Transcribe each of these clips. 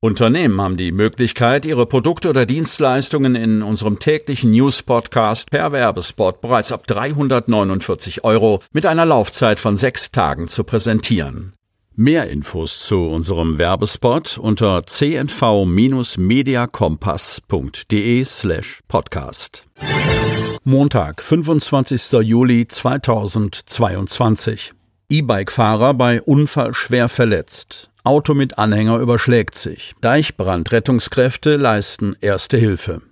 Unternehmen haben die Möglichkeit, ihre Produkte oder Dienstleistungen in unserem täglichen News-Podcast per Werbespot bereits ab 349 Euro mit einer Laufzeit von sechs Tagen zu präsentieren. Mehr Infos zu unserem Werbespot unter cnv-mediacompass.de slash podcast. Montag, 25. Juli 2022. E-Bike-Fahrer bei Unfall schwer verletzt. Auto mit Anhänger überschlägt sich. Deichbrandrettungskräfte leisten erste Hilfe.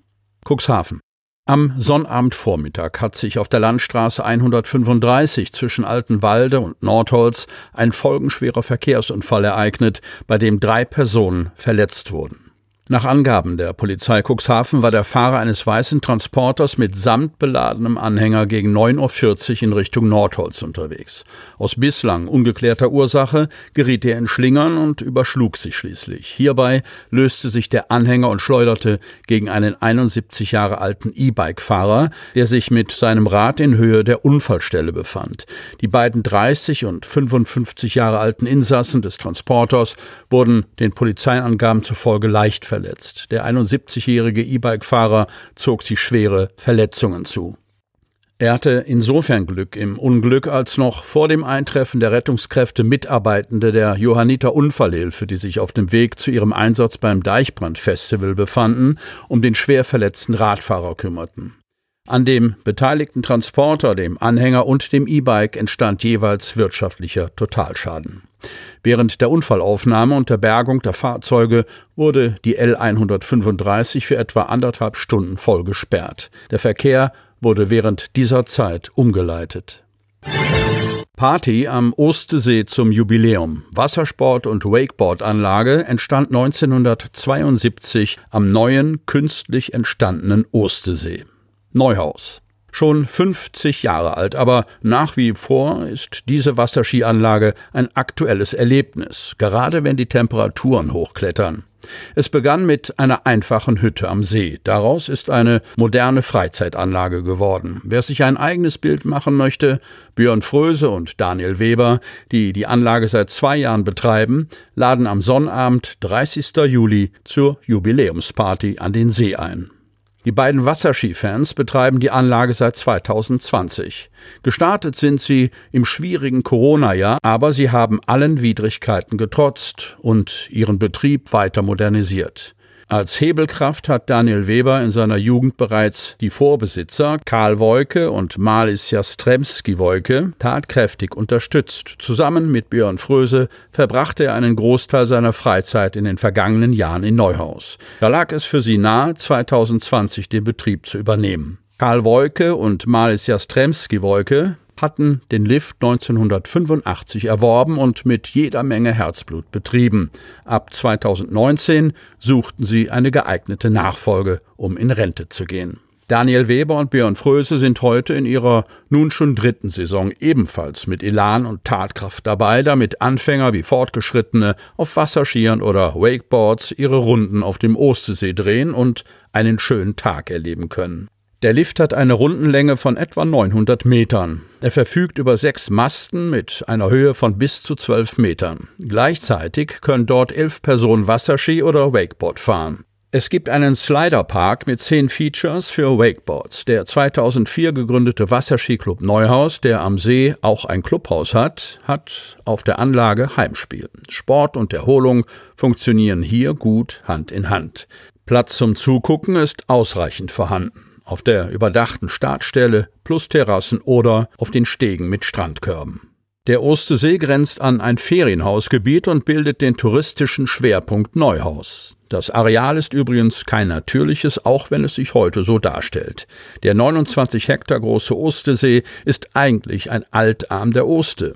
Cuxhaven. Am Sonnabendvormittag hat sich auf der Landstraße 135 zwischen Altenwalde und Nordholz ein folgenschwerer Verkehrsunfall ereignet, bei dem drei Personen verletzt wurden. Nach Angaben der Polizei Cuxhaven war der Fahrer eines weißen Transporters mit samtbeladenem Anhänger gegen 9.40 Uhr in Richtung Nordholz unterwegs. Aus bislang ungeklärter Ursache geriet er in Schlingern und überschlug sich schließlich. Hierbei löste sich der Anhänger und schleuderte gegen einen 71 Jahre alten E-Bike-Fahrer, der sich mit seinem Rad in Höhe der Unfallstelle befand. Die beiden 30 und 55 Jahre alten Insassen des Transporters wurden den Polizeiangaben zufolge leicht verletzt. Der 71-jährige E-Bike-Fahrer zog sich schwere Verletzungen zu. Er hatte insofern Glück im Unglück, als noch vor dem Eintreffen der Rettungskräfte Mitarbeitende der Johanniter Unfallhilfe, die sich auf dem Weg zu ihrem Einsatz beim Deichbrandfestival befanden, um den schwer verletzten Radfahrer kümmerten. An dem beteiligten Transporter, dem Anhänger und dem E-Bike entstand jeweils wirtschaftlicher Totalschaden. Während der Unfallaufnahme und der Bergung der Fahrzeuge wurde die L 135 für etwa anderthalb Stunden voll gesperrt. Der Verkehr wurde während dieser Zeit umgeleitet. Party am Ostesee zum Jubiläum. Wassersport- und Wakeboard-Anlage entstand 1972 am neuen, künstlich entstandenen Ostesee. Neuhaus. Schon 50 Jahre alt, aber nach wie vor ist diese Wasserskianlage ein aktuelles Erlebnis, gerade wenn die Temperaturen hochklettern. Es begann mit einer einfachen Hütte am See. Daraus ist eine moderne Freizeitanlage geworden. Wer sich ein eigenes Bild machen möchte, Björn Fröse und Daniel Weber, die die Anlage seit zwei Jahren betreiben, laden am Sonnabend, 30. Juli, zur Jubiläumsparty an den See ein. Die beiden Wasserskifans betreiben die Anlage seit 2020. Gestartet sind sie im schwierigen Corona-Jahr, aber sie haben allen Widrigkeiten getrotzt und ihren Betrieb weiter modernisiert. Als Hebelkraft hat Daniel Weber in seiner Jugend bereits die Vorbesitzer Karl Woike und Malis Jastremski-Woike tatkräftig unterstützt. Zusammen mit Björn Fröse verbrachte er einen Großteil seiner Freizeit in den vergangenen Jahren in Neuhaus. Da lag es für sie nahe, 2020 den Betrieb zu übernehmen. Karl Woike und Malis Jastremski-Woike hatten den Lift 1985 erworben und mit jeder Menge Herzblut betrieben. Ab 2019 suchten sie eine geeignete Nachfolge, um in Rente zu gehen. Daniel Weber und Björn Fröse sind heute in ihrer nun schon dritten Saison ebenfalls mit Elan und Tatkraft dabei, damit Anfänger wie Fortgeschrittene auf Wasserskiern oder Wakeboards ihre Runden auf dem Ostesee drehen und einen schönen Tag erleben können. Der Lift hat eine Rundenlänge von etwa 900 Metern. Er verfügt über sechs Masten mit einer Höhe von bis zu 12 Metern. Gleichzeitig können dort elf Personen Wasserski oder Wakeboard fahren. Es gibt einen Sliderpark mit zehn Features für Wakeboards. Der 2004 gegründete Wasserskiclub Neuhaus, der am See auch ein Clubhaus hat, hat auf der Anlage Heimspiel. Sport und Erholung funktionieren hier gut Hand in Hand. Platz zum Zugucken ist ausreichend vorhanden auf der überdachten Startstelle plus Terrassen oder auf den Stegen mit Strandkörben. Der Ostesee grenzt an ein Ferienhausgebiet und bildet den touristischen Schwerpunkt Neuhaus. Das Areal ist übrigens kein natürliches, auch wenn es sich heute so darstellt. Der 29 Hektar große Ostesee ist eigentlich ein Altarm der Oste.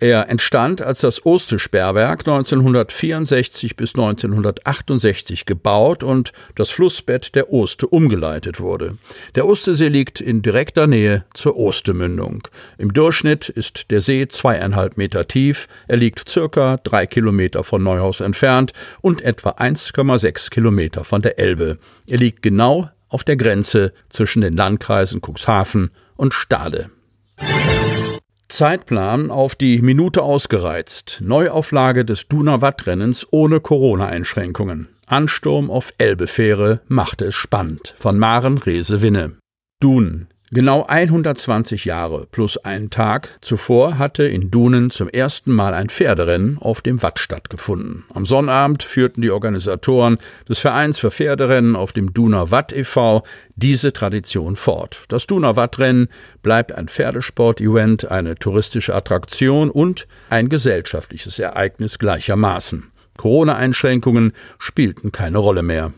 Er entstand, als das Oste-Sperrwerk 1964 bis 1968 gebaut und das Flussbett der Oste umgeleitet wurde. Der Ostesee liegt in direkter Nähe zur Ostemündung. Im Durchschnitt ist der See zweieinhalb Meter tief, er liegt circa drei Kilometer von Neuhaus entfernt und etwa 1,6 Kilometer von der Elbe. Er liegt genau auf der Grenze zwischen den Landkreisen Cuxhaven und Stade. Zeitplan auf die Minute ausgereizt. Neuauflage des Duna-Watt-Rennens ohne Corona-Einschränkungen. Ansturm auf Elbefähre machte es spannend. Von Maren Rese Winne. Dun. Genau 120 Jahre plus einen Tag zuvor hatte in Dunen zum ersten Mal ein Pferderennen auf dem Watt stattgefunden. Am Sonnabend führten die Organisatoren des Vereins für Pferderennen auf dem Duner Watt e.V. diese Tradition fort. Das Duner Wattrennen bleibt ein Pferdesport-Event, eine touristische Attraktion und ein gesellschaftliches Ereignis gleichermaßen. Corona-Einschränkungen spielten keine Rolle mehr.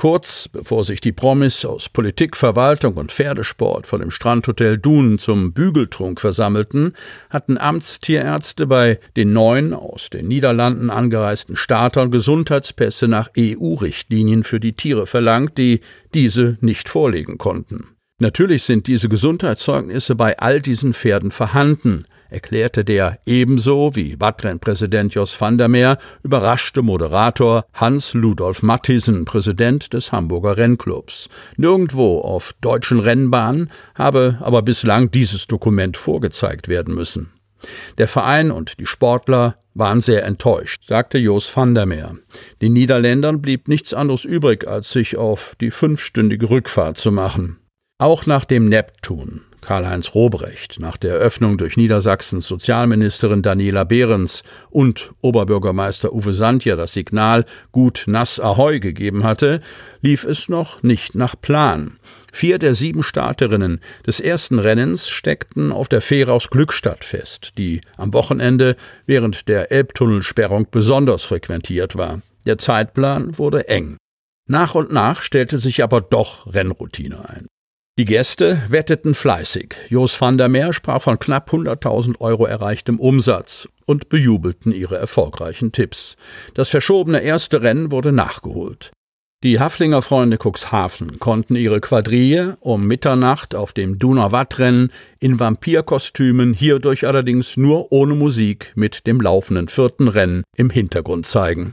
Kurz bevor sich die Promis aus Politik, Verwaltung und Pferdesport vor dem Strandhotel Dun zum Bügeltrunk versammelten, hatten Amtstierärzte bei den neun aus den Niederlanden angereisten Startern Gesundheitspässe nach EU-Richtlinien für die Tiere verlangt, die diese nicht vorlegen konnten. Natürlich sind diese Gesundheitszeugnisse bei all diesen Pferden vorhanden, erklärte der ebenso wie Wattrenn-Präsident Jos van der Meer überraschte Moderator Hans Ludolf Mattisen, Präsident des Hamburger Rennclubs. Nirgendwo auf deutschen Rennbahnen habe aber bislang dieses Dokument vorgezeigt werden müssen. Der Verein und die Sportler waren sehr enttäuscht, sagte Jos van der Meer. Den Niederländern blieb nichts anderes übrig, als sich auf die fünfstündige Rückfahrt zu machen. Auch nach dem Neptun Karl-Heinz Robrecht nach der Eröffnung durch Niedersachsens Sozialministerin Daniela Behrens und Oberbürgermeister Uwe Sandja das Signal Gut Nass Ahoi gegeben hatte, lief es noch nicht nach Plan. Vier der sieben Starterinnen des ersten Rennens steckten auf der Fähre aus Glückstadt fest, die am Wochenende während der Elbtunnelsperrung besonders frequentiert war. Der Zeitplan wurde eng. Nach und nach stellte sich aber doch Rennroutine ein. Die Gäste wetteten fleißig. Jos van der Meer sprach von knapp 100.000 Euro erreichtem Umsatz und bejubelten ihre erfolgreichen Tipps. Das verschobene erste Rennen wurde nachgeholt. Die Haflinger Freunde Cuxhaven konnten ihre Quadrille um Mitternacht auf dem Donauwattrennen in Vampirkostümen, hierdurch allerdings nur ohne Musik mit dem laufenden vierten Rennen im Hintergrund zeigen.